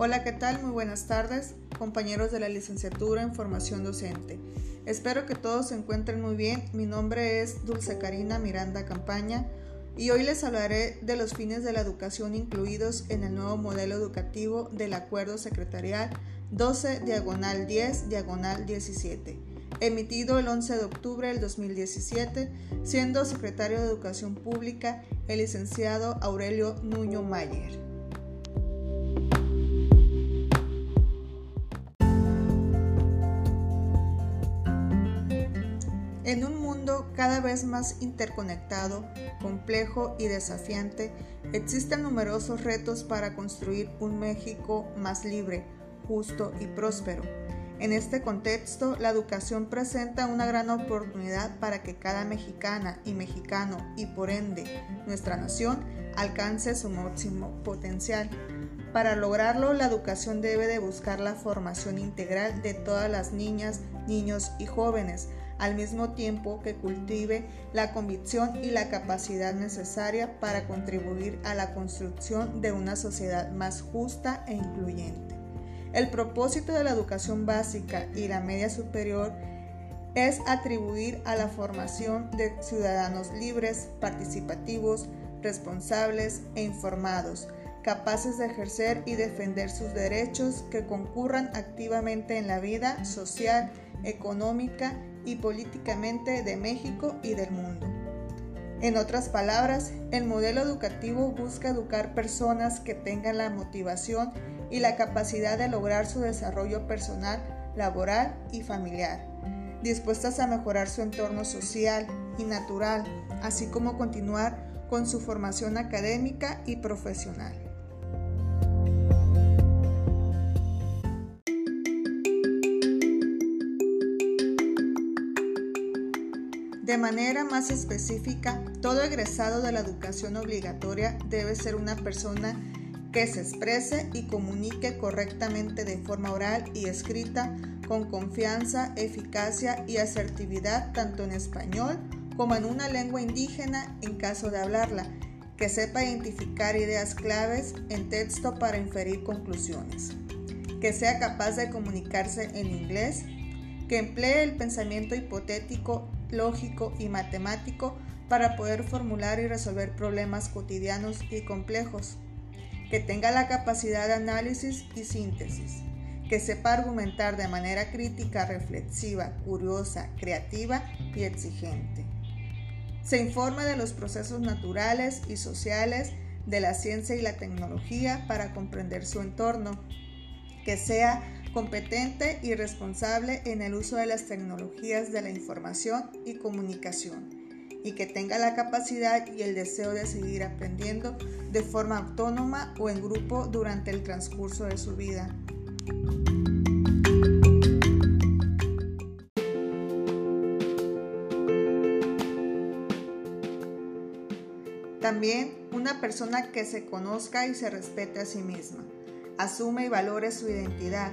Hola, ¿qué tal? Muy buenas tardes, compañeros de la licenciatura en formación docente. Espero que todos se encuentren muy bien. Mi nombre es Dulce Karina Miranda Campaña y hoy les hablaré de los fines de la educación incluidos en el nuevo modelo educativo del Acuerdo Secretarial 12 diagonal 10 diagonal 17, emitido el 11 de octubre del 2017, siendo secretario de Educación Pública el licenciado Aurelio Nuño Mayer. En un mundo cada vez más interconectado, complejo y desafiante, existen numerosos retos para construir un México más libre, justo y próspero. En este contexto, la educación presenta una gran oportunidad para que cada mexicana y mexicano, y por ende nuestra nación, alcance su máximo potencial. Para lograrlo, la educación debe de buscar la formación integral de todas las niñas, niños y jóvenes, al mismo tiempo que cultive la convicción y la capacidad necesaria para contribuir a la construcción de una sociedad más justa e incluyente. El propósito de la educación básica y la media superior es atribuir a la formación de ciudadanos libres, participativos, responsables e informados, capaces de ejercer y defender sus derechos, que concurran activamente en la vida social, económica y políticamente de México y del mundo. En otras palabras, el modelo educativo busca educar personas que tengan la motivación y la capacidad de lograr su desarrollo personal, laboral y familiar, dispuestas a mejorar su entorno social y natural, así como continuar con su formación académica y profesional. De manera más específica, todo egresado de la educación obligatoria debe ser una persona que se exprese y comunique correctamente de forma oral y escrita con confianza, eficacia y asertividad tanto en español como en una lengua indígena en caso de hablarla, que sepa identificar ideas claves en texto para inferir conclusiones, que sea capaz de comunicarse en inglés, que emplee el pensamiento hipotético, lógico y matemático para poder formular y resolver problemas cotidianos y complejos, que tenga la capacidad de análisis y síntesis, que sepa argumentar de manera crítica, reflexiva, curiosa, creativa y exigente. Se informe de los procesos naturales y sociales de la ciencia y la tecnología para comprender su entorno, que sea competente y responsable en el uso de las tecnologías de la información y comunicación y que tenga la capacidad y el deseo de seguir aprendiendo de forma autónoma o en grupo durante el transcurso de su vida. También una persona que se conozca y se respete a sí misma, asume y valore su identidad,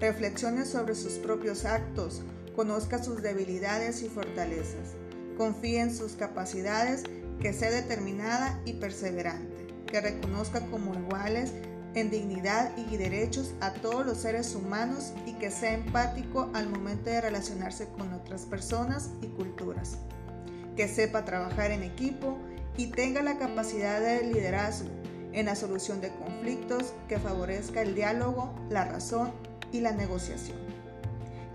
reflexione sobre sus propios actos, conozca sus debilidades y fortalezas. Confíe en sus capacidades, que sea determinada y perseverante, que reconozca como iguales en dignidad y derechos a todos los seres humanos y que sea empático al momento de relacionarse con otras personas y culturas, que sepa trabajar en equipo y tenga la capacidad de liderazgo en la solución de conflictos que favorezca el diálogo, la razón y la negociación,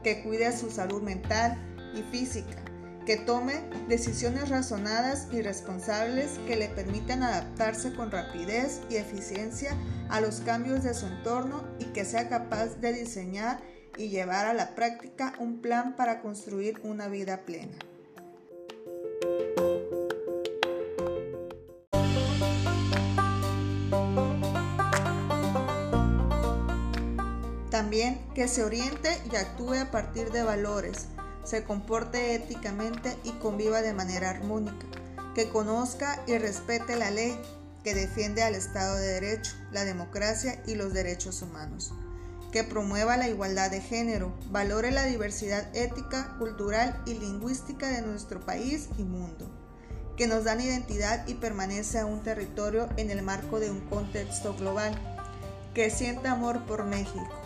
que cuide su salud mental y física, que tome decisiones razonadas y responsables que le permitan adaptarse con rapidez y eficiencia a los cambios de su entorno y que sea capaz de diseñar y llevar a la práctica un plan para construir una vida plena. Que se oriente y actúe a partir de valores, se comporte éticamente y conviva de manera armónica, que conozca y respete la ley, que defiende al Estado de Derecho, la democracia y los derechos humanos, que promueva la igualdad de género, valore la diversidad ética, cultural y lingüística de nuestro país y mundo, que nos dan identidad y permanece a un territorio en el marco de un contexto global, que sienta amor por México,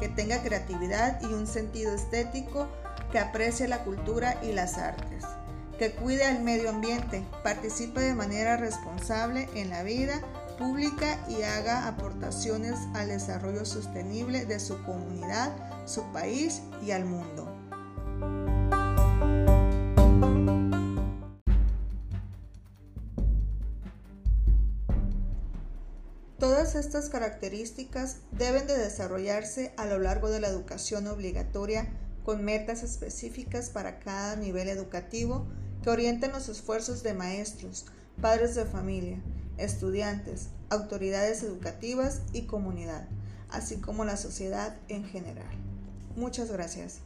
que tenga creatividad y un sentido estético, que aprecie la cultura y las artes, que cuide al medio ambiente, participe de manera responsable en la vida pública y haga aportaciones al desarrollo sostenible de su comunidad, su país y al mundo. Todas estas características deben de desarrollarse a lo largo de la educación obligatoria con metas específicas para cada nivel educativo que orienten los esfuerzos de maestros, padres de familia, estudiantes, autoridades educativas y comunidad, así como la sociedad en general. Muchas gracias.